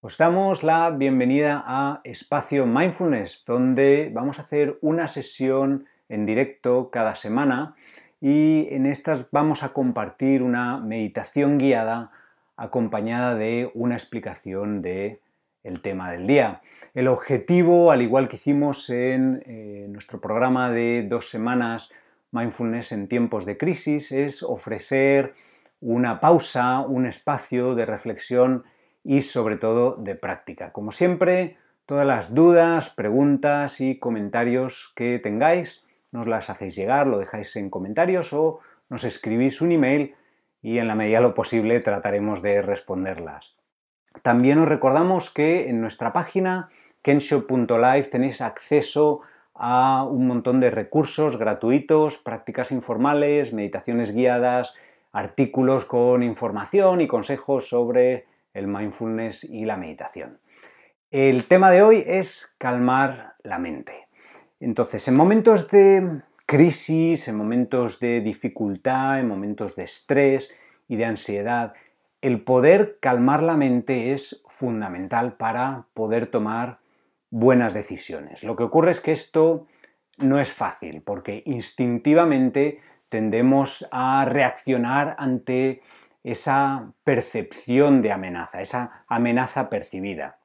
Os damos la bienvenida a Espacio Mindfulness, donde vamos a hacer una sesión en directo cada semana y en estas vamos a compartir una meditación guiada acompañada de una explicación de el tema del día. El objetivo, al igual que hicimos en eh, nuestro programa de dos semanas Mindfulness en tiempos de crisis, es ofrecer una pausa, un espacio de reflexión y sobre todo de práctica. Como siempre, todas las dudas, preguntas y comentarios que tengáis, nos las hacéis llegar, lo dejáis en comentarios o nos escribís un email y en la medida de lo posible trataremos de responderlas. También os recordamos que en nuestra página kensho.live tenéis acceso a un montón de recursos gratuitos, prácticas informales, meditaciones guiadas, artículos con información y consejos sobre el mindfulness y la meditación. El tema de hoy es calmar la mente. Entonces, en momentos de crisis, en momentos de dificultad, en momentos de estrés y de ansiedad, el poder calmar la mente es fundamental para poder tomar buenas decisiones. Lo que ocurre es que esto no es fácil porque instintivamente tendemos a reaccionar ante esa percepción de amenaza, esa amenaza percibida.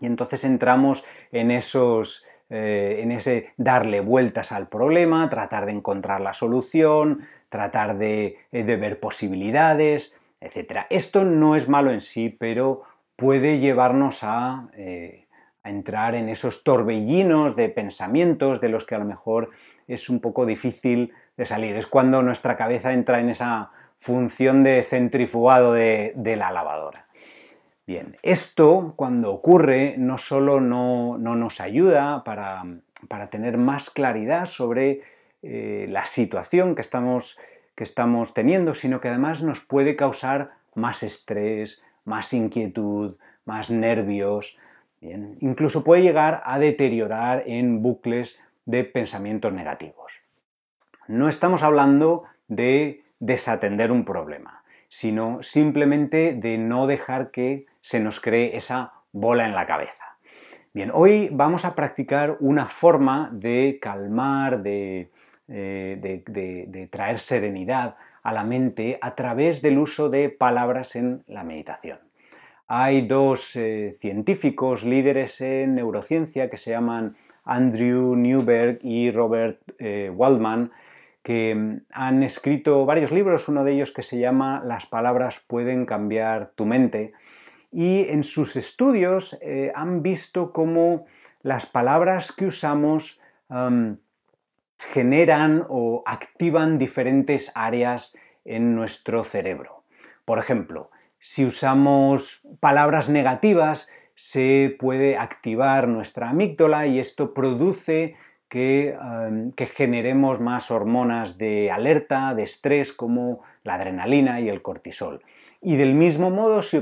Y entonces entramos en esos eh, en ese darle vueltas al problema, tratar de encontrar la solución, tratar de, eh, ver posibilidades, etc. Esto no es malo en sí, pero puede llevarnos eh, a entrar en esos torbellinos de pensamientos de los que a lo mejor es un poco difícil de salir. Es cuando nuestra cabeza entra en esa función de centrifugado de, la lavadora. Bien, esto cuando ocurre no solo no, nos ayuda para, tener más claridad sobre eh, la situación que estamos, que estamos teniendo, sino que además nos puede causar más estrés, más inquietud, más nervios, incluso puede llegar a deteriorar en bucles de pensamientos negativos. No estamos hablando de desatender un problema, sino simplemente de no dejar que se nos cree esa bola en la cabeza. Bien, hoy vamos a practicar una forma de calmar, de, eh, traer serenidad a la mente a través del uso de palabras en la meditación. Hay dos eh, científicos líderes en neurociencia que se llaman Andrew Newberg y Robert eh, Waldman, que mm, han escrito varios libros, uno de ellos que se llama Las palabras pueden cambiar tu mente, y en sus estudios eh, han visto cómo las palabras que usamos generan o activan diferentes áreas en nuestro cerebro. Por ejemplo, si usamos palabras negativas, se puede activar nuestra amígdala y esto produce Em, que, generemos más hormonas de alerta, de estrés, como la adrenalina y el cortisol. Y del mismo modo, si,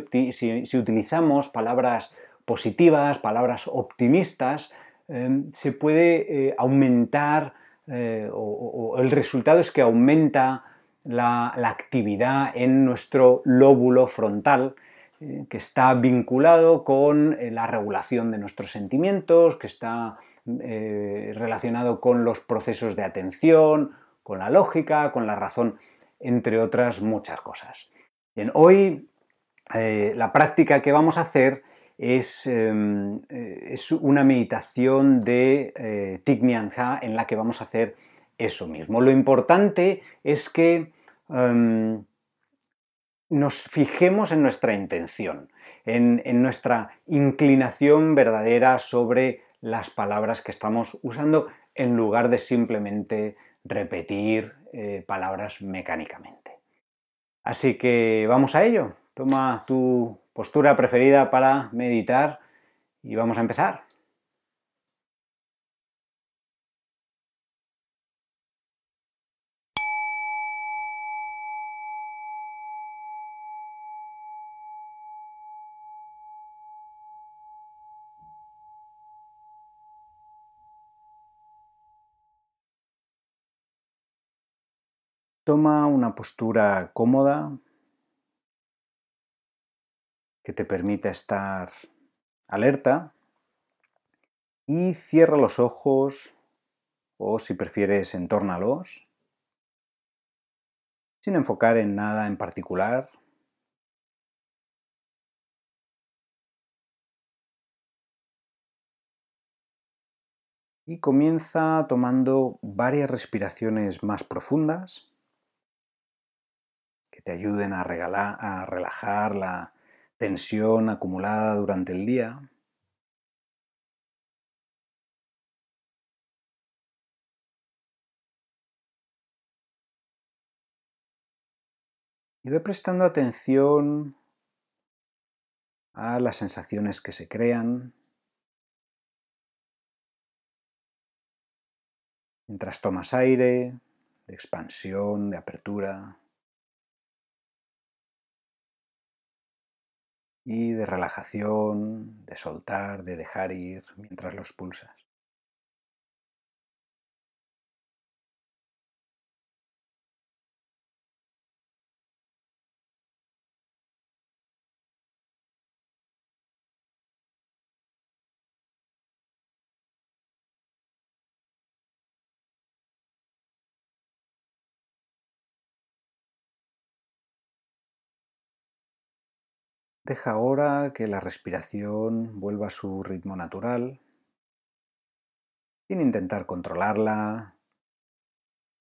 utilizamos palabras positivas, palabras optimistas, em, se puede eh, aumentar, eh, o, el resultado es que aumenta la, la actividad en nuestro lóbulo frontal, eh, que está vinculado con la regulación de nuestros sentimientos, que está eh, relacionado con los procesos de atención, con la lógica, con la razón, entre otras muchas cosas. Hoy eh, la práctica que vamos a hacer es, em, eh, una meditación de Hanh en la que vamos a hacer eso mismo. Lo importante es que em, nos fijemos en nuestra intención, en, en, nuestra inclinación verdadera sobre las palabras que estamos usando en lugar de simplemente repetir eh, palabras mecánicamente. Así que vamos a ello. Toma tu postura preferida para meditar y vamos a empezar. Toma una postura cómoda que te permita estar alerta y cierra los ojos o si prefieres entórnalos sin enfocar en nada en particular. Y comienza tomando varias respiraciones más profundas te ayuden a, a relajar la tensión acumulada durante el día. Y ve prestando atención a las sensaciones que se crean mientras tomas aire, de expansión, de apertura y de relajación, de soltar, de dejar ir mientras los pulsas. Deja ahora que la respiración vuelva a su ritmo natural, sin intentar controlarla,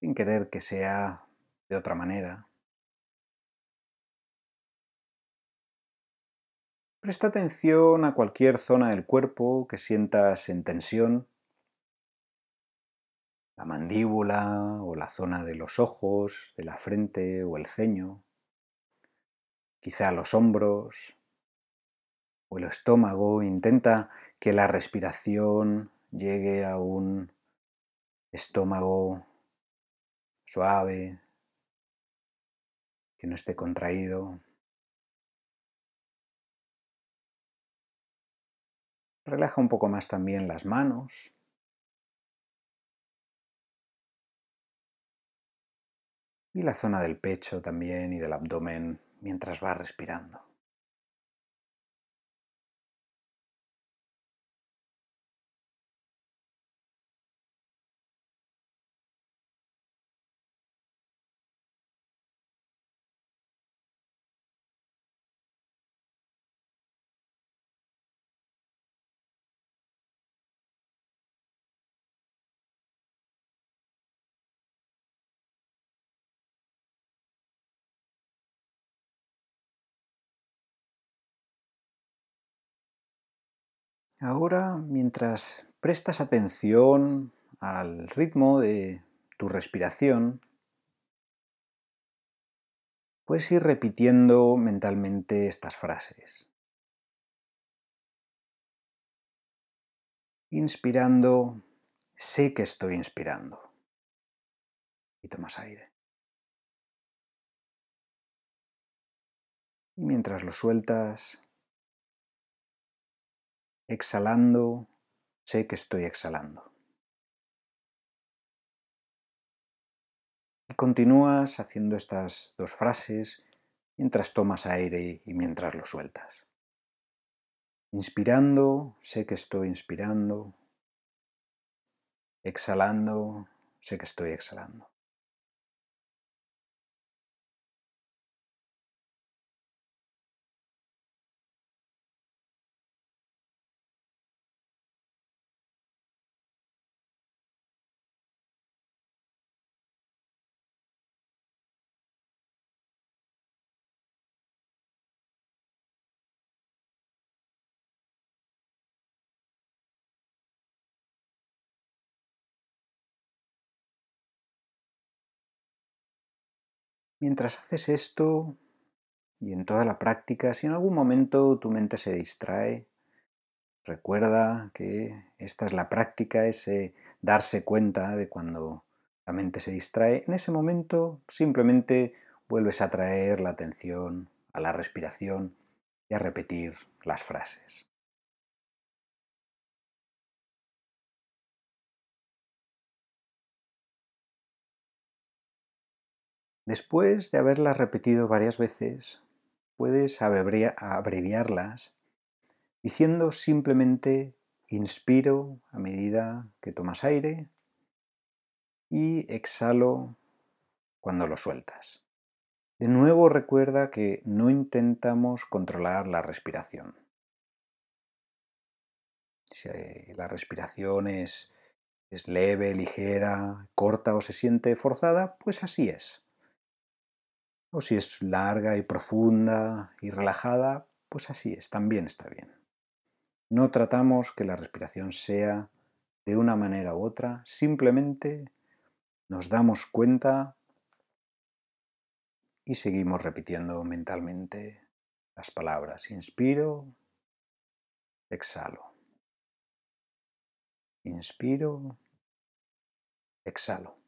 sin querer que sea de otra manera. Presta atención a cualquier zona del cuerpo que sientas en tensión, la mandíbula o la zona de los ojos, de la frente o el ceño quizá los hombros o el estómago. Intenta que la respiración llegue a un estómago suave, que no esté contraído. Relaja un poco más también las manos. Y la zona del pecho también y del abdomen mientras vas respirando. Ahora, mientras prestas atención al ritmo de tu respiración, puedes ir repitiendo mentalmente estas frases. Inspirando, sé que estoy inspirando. Y tomas aire. Y mientras lo sueltas, Exhalando, sé que estoy exhalando. Y continúas haciendo estas dos frases mientras tomas aire y mientras lo sueltas. Inspirando, sé que estoy inspirando. Exhalando, sé que estoy exhalando. Mientras haces esto y en toda la práctica, si en algún momento tu mente se distrae, recuerda que esta es la práctica, ese darse cuenta de cuando la mente se distrae. En ese momento simplemente vuelves a traer la atención a la respiración y a repetir las frases. Después de haberlas repetido varias veces, puedes abreviarlas diciendo simplemente inspiro a medida que tomas aire y exhalo cuando lo sueltas. De nuevo recuerda que no intentamos controlar la respiración. Si la respiración es, es leve, ligera, corta o se siente forzada, pues así es. O si es larga y profunda y relajada, pues así es, también está bien. No tratamos que la respiración sea de una manera u otra, simplemente nos damos cuenta y seguimos repitiendo mentalmente las palabras inspiro, exhalo. Inspiro, exhalo.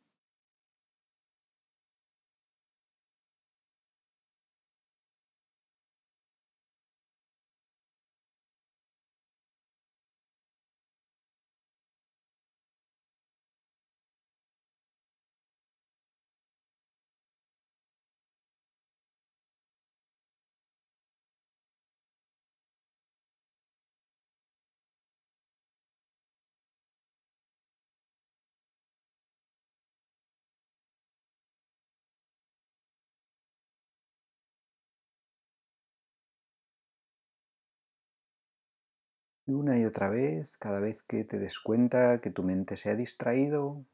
Y una y otra vez, cada vez que te des cuenta que tu mente se ha distraído,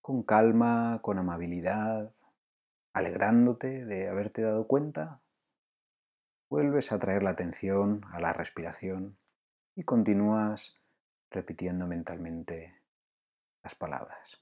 con calma, con amabilidad, alegrándote de haberte dado cuenta, vuelves a traer la atención a la respiración y continúas repitiendo mentalmente las palabras.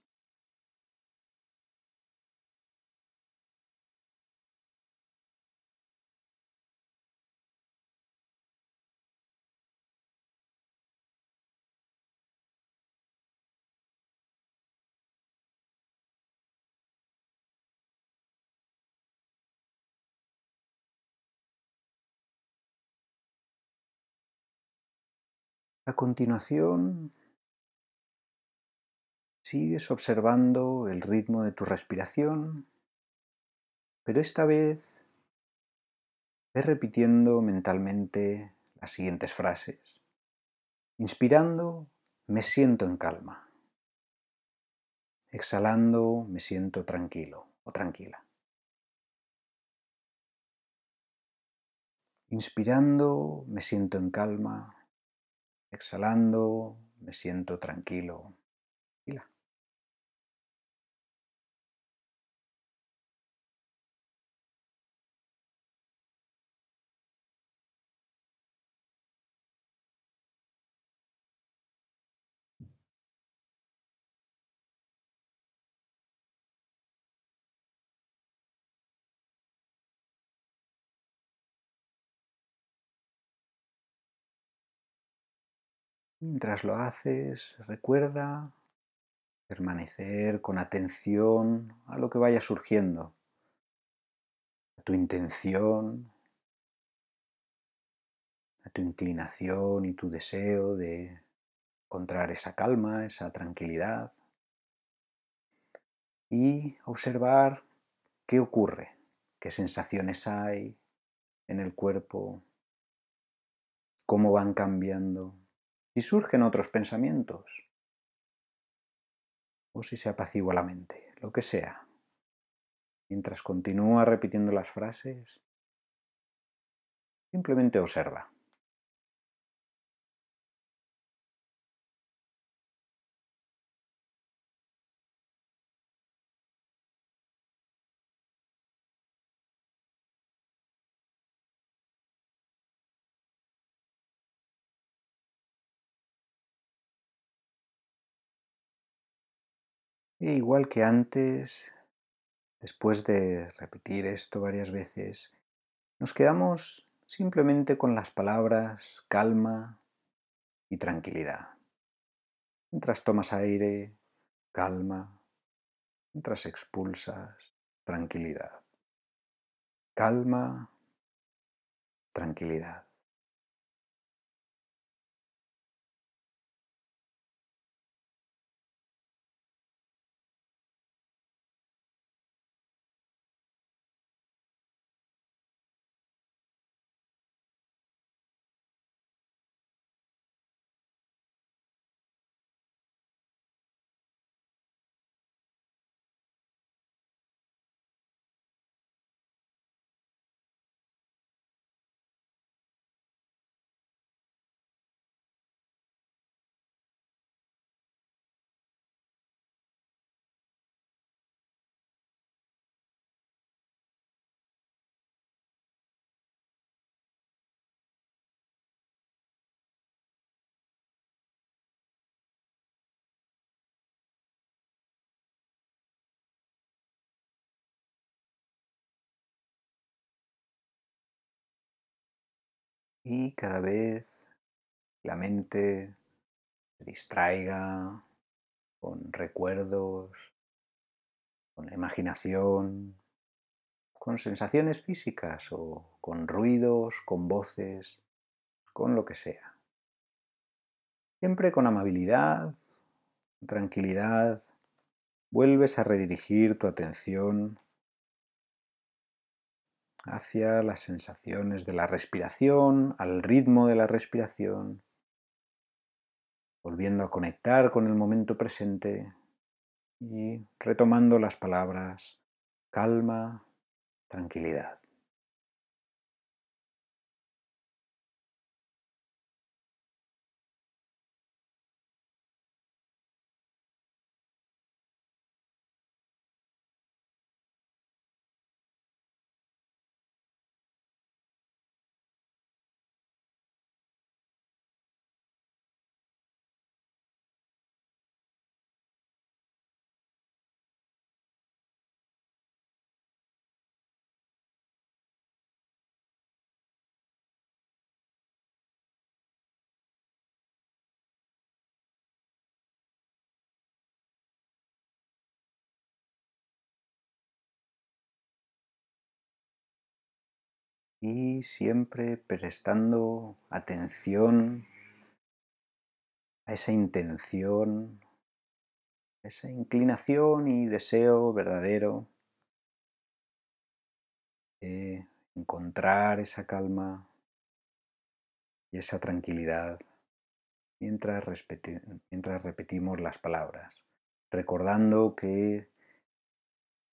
A continuación, sigues observando el ritmo de tu respiración, pero esta vez ves repitiendo mentalmente las siguientes frases. Inspirando, me siento en calma. Exhalando, me siento tranquilo o tranquila. Inspirando, me siento en calma. Exhalando, me siento tranquilo. Mientras lo haces, recuerda permanecer con atención a lo que vaya surgiendo, a tu intención, a tu inclinación y tu deseo de encontrar esa calma, esa tranquilidad y observar qué ocurre, qué sensaciones hay en el cuerpo, cómo van cambiando si surgen otros pensamientos, o si se apacigua la mente, lo que sea. Mientras continúa repitiendo las frases, simplemente observa. E igual que antes, después de repetir esto varias veces, nos quedamos simplemente con las palabras calma y tranquilidad. Mientras tomas aire, calma. Mientras expulsas, tranquilidad. Calma, tranquilidad. Y cada vez la mente se distraiga con recuerdos, con la imaginación, con sensaciones físicas o con ruidos, con voces, con lo que sea. Siempre con amabilidad, tranquilidad, vuelves a redirigir tu atención hacia las sensaciones de la respiración, al ritmo de la respiración, volviendo a conectar con el momento presente y retomando las palabras calma, tranquilidad. Y siempre prestando atención a esa intención, esa inclinación y deseo verdadero de encontrar esa calma y esa tranquilidad mientras, mientras repetimos las palabras, recordando que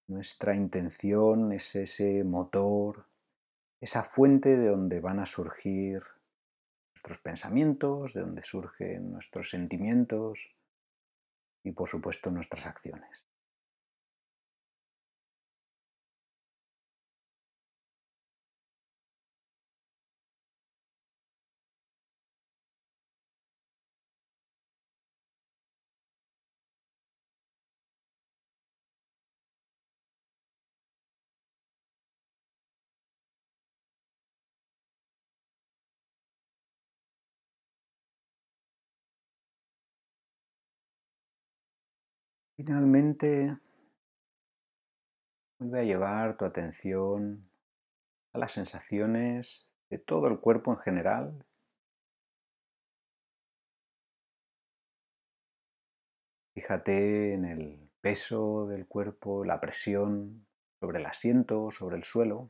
nuestra intención es ese motor esa fuente de donde van a surgir nuestros pensamientos, de donde surgen nuestros sentimientos y por supuesto nuestras acciones. Finalmente, vuelve a llevar tu atención a las sensaciones de todo el cuerpo en general. Fíjate en el peso del cuerpo, la presión sobre el asiento, sobre el suelo.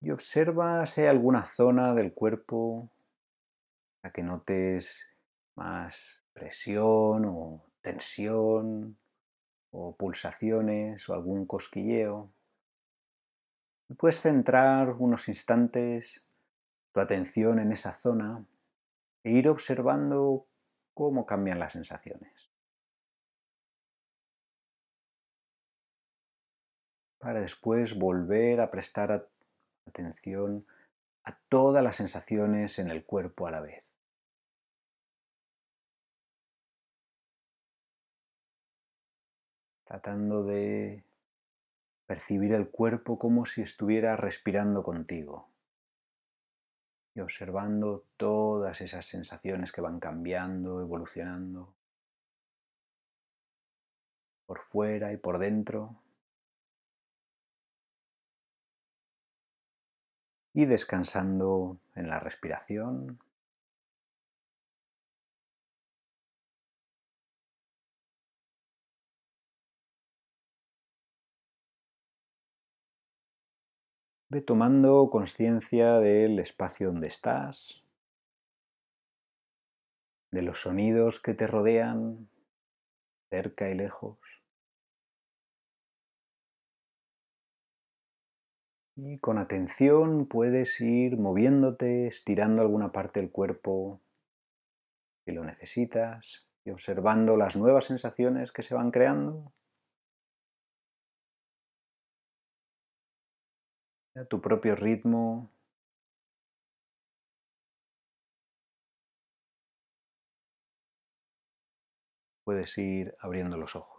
Y observa si hay alguna zona del cuerpo a que notes más presión o tensión o pulsaciones o algún cosquilleo. Y puedes centrar unos instantes tu atención en esa zona e ir observando cómo cambian las sensaciones. Para después volver a prestar atención a todas las sensaciones en el cuerpo a la vez. Tratando de percibir el cuerpo como si estuviera respirando contigo. Y observando todas esas sensaciones que van cambiando, evolucionando. Por fuera y por dentro. Y descansando en la respiración, Ve tomando conciencia del espacio donde estás, de los sonidos que te rodean, cerca y lejos. Y con atención puedes ir moviéndote, estirando alguna parte del cuerpo si lo necesitas y observando las nuevas sensaciones que se van creando. A tu propio ritmo. Puedes ir abriendo los ojos.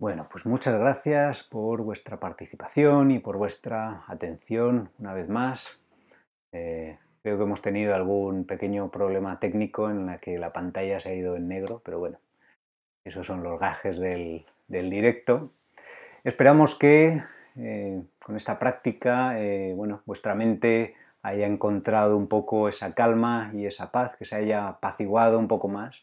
Bueno, pues muchas gracias por vuestra participación y por vuestra atención una vez más. Eh, creo que hemos tenido algún pequeño problema técnico en la que la pantalla se ha ido en negro, pero bueno, esos son los gajes del, directo. Esperamos que eh, con esta práctica, eh, bueno, vuestra mente haya encontrado un poco esa calma y esa paz, que se haya apaciguado un poco más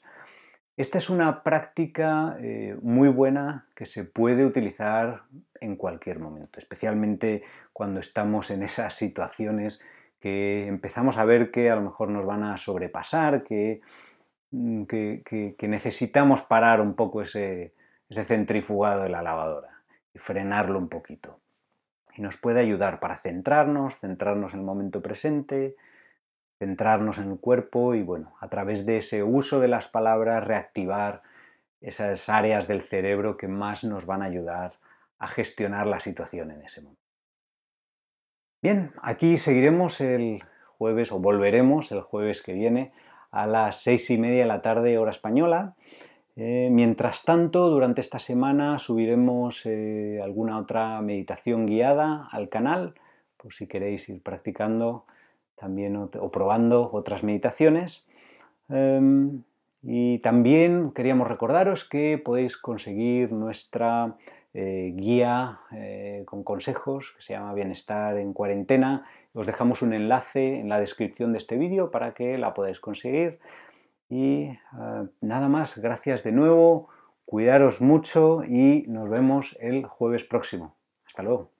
esta es una práctica eh, muy buena que se puede utilizar en cualquier momento, especialmente cuando estamos en esas situaciones que empezamos a ver que a lo mejor nos van a sobrepasar, que, mm, necesitamos parar un poco ese centrifugado de la lavadora y frenarlo un poquito. Y nos puede ayudar para centrarnos, centrarnos en el momento presente, centrarnos en el cuerpo y bueno, a través de ese uso de las palabras reactivar esas áreas del cerebro que más nos van a ayudar a gestionar la situación en ese momento. Bien, aquí seguiremos el jueves o volveremos el jueves que viene a las seis y media de la tarde hora española. Eh, mientras tanto, durante esta semana subiremos eh, alguna otra meditación guiada al canal, por si queréis ir practicando también o, probando otras meditaciones. Em, y también queríamos recordaros que podéis conseguir nuestra eh, guía eh, con consejos que se llama Bienestar en cuarentena. Os dejamos un enlace en la descripción de este vídeo para que la podáis conseguir. Y eh, nada más, gracias de nuevo, cuidaros mucho y nos vemos el jueves próximo. Hasta luego.